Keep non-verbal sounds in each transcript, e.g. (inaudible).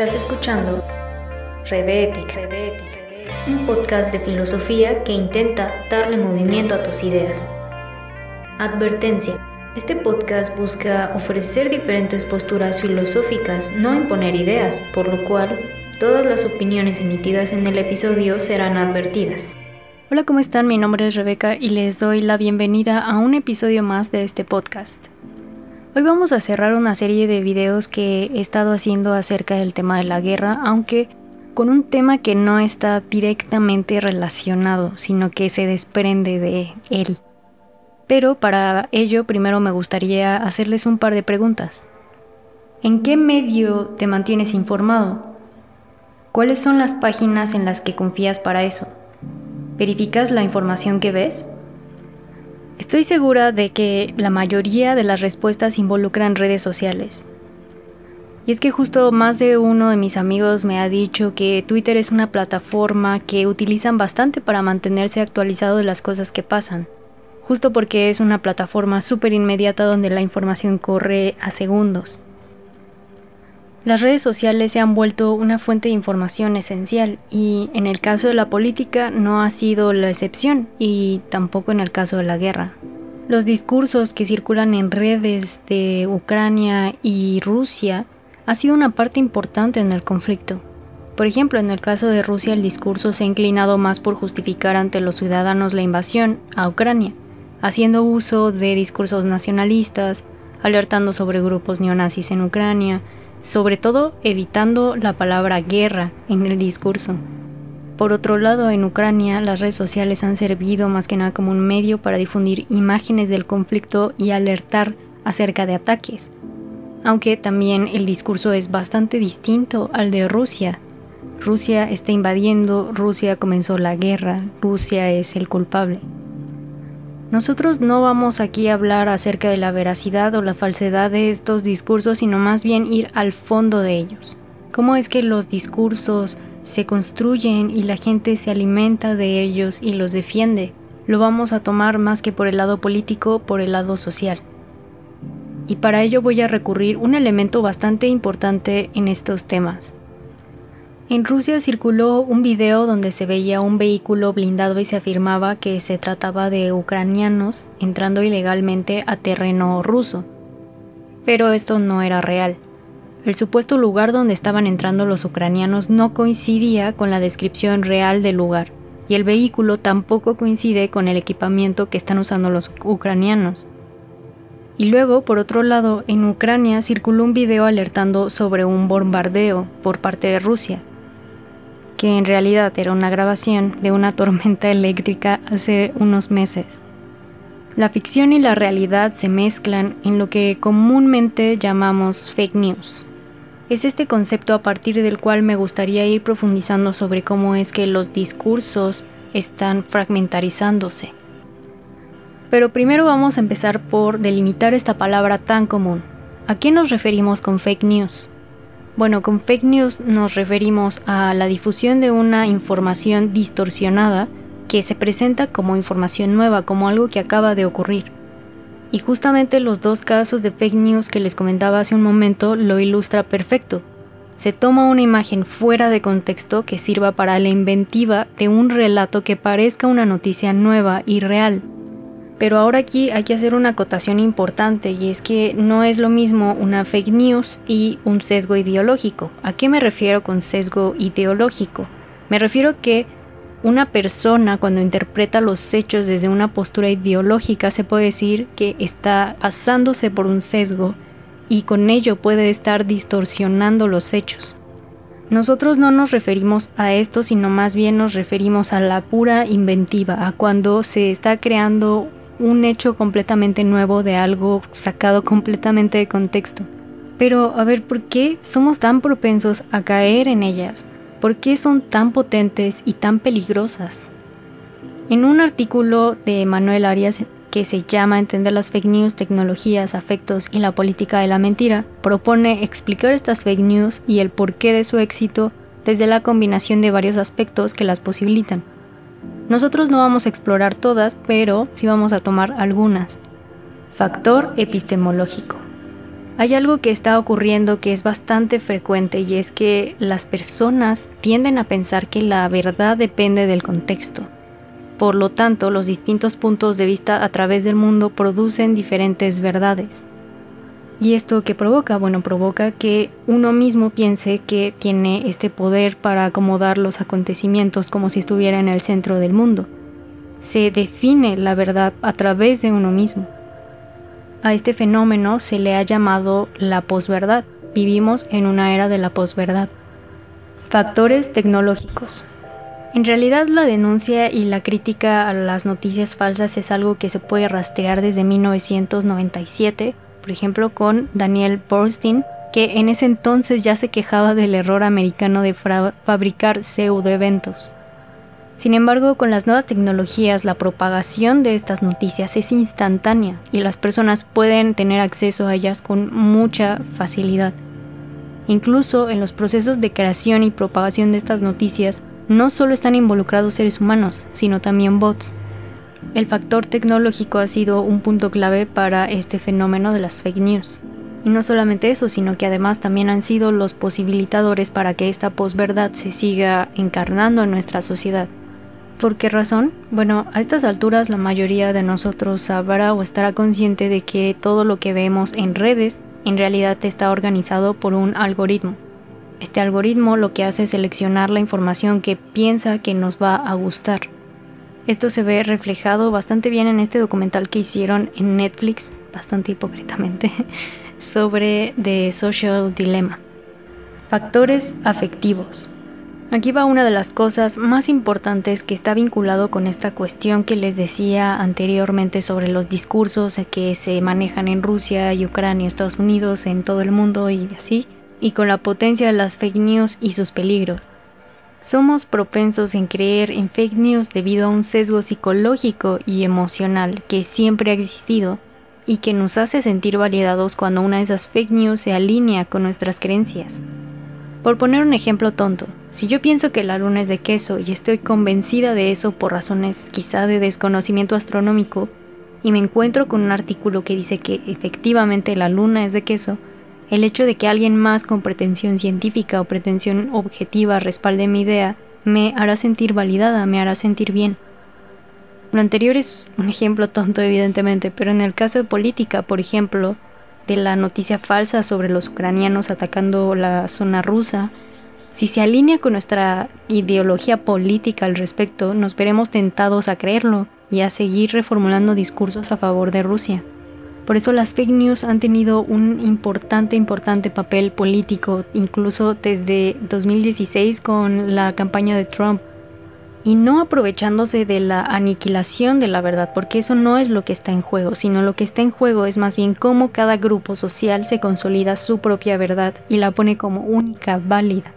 Estás escuchando Rebetic, un podcast de filosofía que intenta darle movimiento a tus ideas. Advertencia. Este podcast busca ofrecer diferentes posturas filosóficas, no imponer ideas, por lo cual todas las opiniones emitidas en el episodio serán advertidas. Hola, ¿cómo están? Mi nombre es Rebeca y les doy la bienvenida a un episodio más de este podcast. Hoy vamos a cerrar una serie de videos que he estado haciendo acerca del tema de la guerra, aunque con un tema que no está directamente relacionado, sino que se desprende de él. Pero para ello primero me gustaría hacerles un par de preguntas. ¿En qué medio te mantienes informado? ¿Cuáles son las páginas en las que confías para eso? ¿Verificas la información que ves? Estoy segura de que la mayoría de las respuestas involucran redes sociales. Y es que justo más de uno de mis amigos me ha dicho que Twitter es una plataforma que utilizan bastante para mantenerse actualizado de las cosas que pasan, justo porque es una plataforma súper inmediata donde la información corre a segundos. Las redes sociales se han vuelto una fuente de información esencial y en el caso de la política no ha sido la excepción y tampoco en el caso de la guerra. Los discursos que circulan en redes de Ucrania y Rusia ha sido una parte importante en el conflicto. Por ejemplo, en el caso de Rusia el discurso se ha inclinado más por justificar ante los ciudadanos la invasión a Ucrania, haciendo uso de discursos nacionalistas, alertando sobre grupos neonazis en Ucrania, sobre todo evitando la palabra guerra en el discurso. Por otro lado, en Ucrania las redes sociales han servido más que nada como un medio para difundir imágenes del conflicto y alertar acerca de ataques, aunque también el discurso es bastante distinto al de Rusia. Rusia está invadiendo, Rusia comenzó la guerra, Rusia es el culpable. Nosotros no vamos aquí a hablar acerca de la veracidad o la falsedad de estos discursos, sino más bien ir al fondo de ellos. ¿Cómo es que los discursos se construyen y la gente se alimenta de ellos y los defiende? Lo vamos a tomar más que por el lado político, por el lado social. Y para ello voy a recurrir un elemento bastante importante en estos temas, en Rusia circuló un video donde se veía un vehículo blindado y se afirmaba que se trataba de ucranianos entrando ilegalmente a terreno ruso. Pero esto no era real. El supuesto lugar donde estaban entrando los ucranianos no coincidía con la descripción real del lugar, y el vehículo tampoco coincide con el equipamiento que están usando los ucranianos. Y luego, por otro lado, en Ucrania circuló un video alertando sobre un bombardeo por parte de Rusia, que en realidad era una grabación de una tormenta (laughs) eléctrica hace unos meses. La ficción y la realidad se mezclan en lo que comúnmente llamamos fake news. Es este concepto a partir del cual me gustaría ir profundizando sobre cómo es que los discursos están fragmentarizándose. Pero primero vamos a empezar por delimitar esta palabra tan común. ¿A qué nos referimos con fake news? Bueno, con fake news nos referimos a la difusión de una información distorsionada que se presenta como información nueva, como algo que acaba de ocurrir. Y justamente los dos casos de fake news que les comentaba hace un momento lo ilustra perfecto. Se toma una imagen fuera de contexto que sirva para la inventiva de un relato que parezca una noticia nueva y real, pero ahora aquí hay que hacer una acotación importante y es que no es lo mismo una fake news y un sesgo ideológico. ¿A qué me refiero con sesgo ideológico? Me refiero que una persona cuando interpreta los hechos desde una postura ideológica se puede decir que está pasándose por un sesgo y con ello puede estar distorsionando los hechos. Nosotros no nos referimos a esto, sino más bien nos referimos a la pura inventiva, a cuando se está creando un hecho completamente nuevo de algo sacado completamente de contexto. Pero a ver, ¿por qué somos tan propensos a caer en ellas? ¿Por qué son tan potentes y tan peligrosas? En un artículo de Manuel Arias que se llama Entender las fake news, tecnologías, afectos y la política de la mentira, propone explicar estas fake news y el porqué de su éxito desde la combinación de varios aspectos que las posibilitan. Nosotros no vamos a explorar todas, pero sí vamos a tomar algunas. Factor epistemológico. Hay algo que está ocurriendo que es bastante frecuente y es que las personas tienden a pensar que la verdad depende del contexto. Por lo tanto, los distintos puntos de vista a través del mundo producen diferentes verdades. ¿Y esto qué provoca? Bueno, provoca que uno mismo piense que tiene este poder para acomodar los acontecimientos como si estuviera en el centro del mundo. Se define la verdad a través de uno mismo. A este fenómeno se le ha llamado la posverdad. Vivimos en una era de la posverdad. Factores tecnológicos. En realidad la denuncia y la crítica a las noticias falsas es algo que se puede rastrear desde 1997, por ejemplo con Daniel Borstein, que en ese entonces ya se quejaba del error americano de fabricar pseudoeventos. Sin embargo, con las nuevas tecnologías, la propagación de estas noticias es instantánea y las personas pueden tener acceso a ellas con mucha facilidad. Incluso en los procesos de creación y propagación de estas noticias, no solo están involucrados seres humanos, sino también bots. El factor tecnológico ha sido un punto clave para este fenómeno de las fake news. Y no solamente eso, sino que además también han sido los posibilitadores para que esta posverdad se siga encarnando en nuestra sociedad. ¿Por qué razón? Bueno, a estas alturas la mayoría de nosotros sabrá o estará consciente de que todo lo que vemos en redes en realidad está organizado por un algoritmo. Este algoritmo lo que hace es seleccionar la información que piensa que nos va a gustar. Esto se ve reflejado bastante bien en este documental que hicieron en Netflix, bastante hipócritamente, (laughs) sobre The Social Dilemma. Factores afectivos. Aquí va una de las cosas más importantes que está vinculado con esta cuestión que les decía anteriormente sobre los discursos que se manejan en Rusia Ucrania, Estados Unidos, en todo el mundo y así, y con la potencia de las fake news y sus peligros. Somos propensos en creer en fake news debido a un sesgo psicológico y emocional que siempre ha existido y que nos hace sentir validados cuando una de esas fake news se alinea con nuestras creencias. Por poner un ejemplo tonto, si yo pienso que la luna es de queso y estoy convencida de eso por razones quizá de desconocimiento astronómico, y me encuentro con un artículo que dice que efectivamente la luna es de queso, el hecho de que alguien más con pretensión científica o pretensión objetiva respalde mi idea me hará sentir validada, me hará sentir bien. Lo anterior es un ejemplo tonto evidentemente, pero en el caso de política, por ejemplo, de la noticia falsa sobre los ucranianos atacando la zona rusa, si se alinea con nuestra ideología política al respecto, nos veremos tentados a creerlo y a seguir reformulando discursos a favor de Rusia. Por eso las fake news han tenido un importante, importante papel político, incluso desde 2016 con la campaña de Trump y no aprovechándose de la aniquilación de la verdad, porque eso no es lo que está en juego, sino lo que está en juego es más bien cómo cada grupo social se consolida su propia verdad y la pone como única, válida.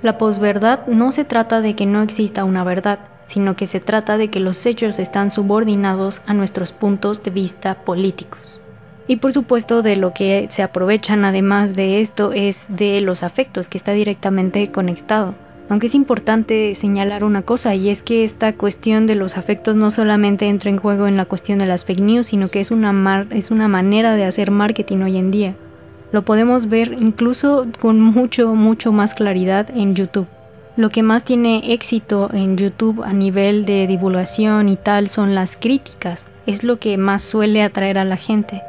La posverdad no se trata de que no exista una verdad, sino que se trata de que los hechos están subordinados a nuestros puntos de vista políticos. Y por supuesto de lo que se aprovechan además de esto es de los afectos, que está directamente conectado aunque es importante señalar una cosa y es que esta cuestión de los afectos no solamente entra en juego en la cuestión de las fake news, sino que es una, es una manera de hacer marketing hoy en día. Lo podemos ver incluso con mucho, mucho más claridad en YouTube. Lo que más tiene éxito en YouTube a nivel de divulgación y tal son las críticas. Es lo que más suele atraer a la gente.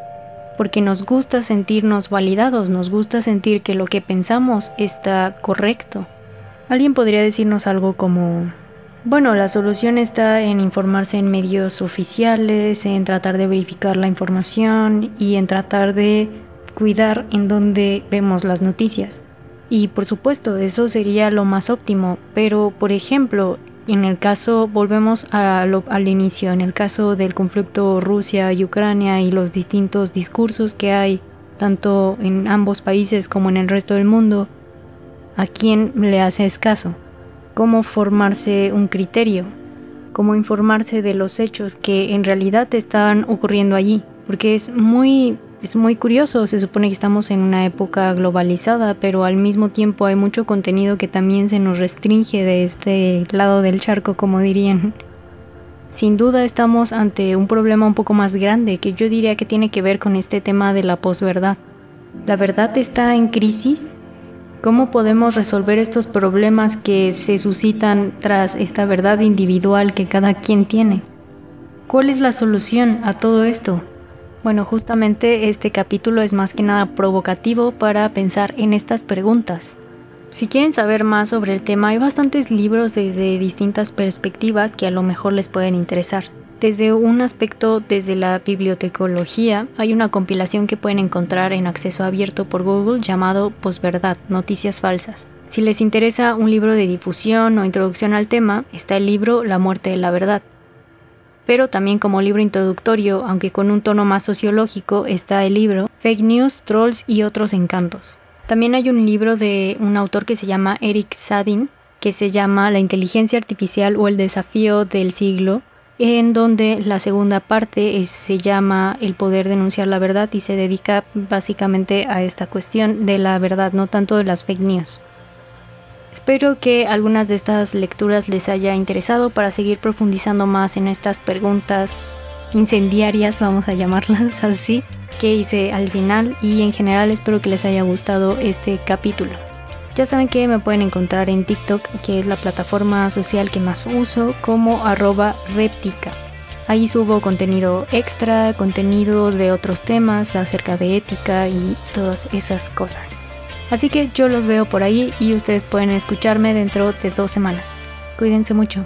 Porque nos gusta sentirnos validados, nos gusta sentir que lo que pensamos está correcto. Alguien podría decirnos algo como, bueno, la solución está en informarse en medios oficiales, en tratar de verificar la información y en tratar de cuidar en donde vemos las noticias. Y por supuesto, eso sería lo más óptimo, pero por ejemplo, en el caso, volvemos al inicio, en el caso del conflicto Rusia y Ucrania y los distintos discursos que hay, tanto en ambos países como en el resto del mundo, a quién le hace escaso, cómo formarse un criterio, cómo informarse de los hechos que en realidad están ocurriendo allí, porque es muy es muy curioso, se supone que estamos en una época globalizada, pero al mismo tiempo hay mucho contenido que también se nos restringe de este lado del charco, como dirían. Sin duda estamos ante un problema un poco más grande que yo diría que tiene que ver con este tema de la posverdad ¿La verdad está en crisis? ¿Cómo podemos resolver estos problemas que se suscitan tras esta verdad individual que cada quien tiene? ¿Cuál es la solución a todo esto? Bueno, justamente este capítulo es más que nada provocativo para pensar en estas preguntas. Si quieren saber más sobre el tema, hay bastantes libros desde distintas perspectivas que a lo mejor les pueden interesar. Desde un aspecto, desde la bibliotecología, hay una compilación que pueden encontrar en acceso abierto por Google llamado Posverdad, Noticias Falsas. Si les interesa un libro de difusión o introducción al tema, está el libro La muerte de la verdad, pero también como libro introductorio, aunque con un tono más sociológico, está el libro Fake News, Trolls y otros encantos. También hay un libro de un autor que se llama Eric Sadin, que se llama La inteligencia artificial o el desafío del siglo, en donde la segunda parte se llama El poder denunciar la verdad y se dedica básicamente a esta cuestión de la verdad, no tanto de las fake news. Espero que algunas de estas lecturas les haya interesado para seguir profundizando más en estas preguntas incendiarias, vamos a llamarlas (laughs) así, que hice al final y en general espero que les haya gustado este capítulo. Ya saben que me pueden encontrar en TikTok, que es la plataforma social que más uso, como arroba reptica. Ahí subo contenido extra, contenido de otros temas acerca de ética y todas esas cosas. Así que yo los veo por ahí y ustedes pueden escucharme dentro de dos semanas. Cuídense mucho.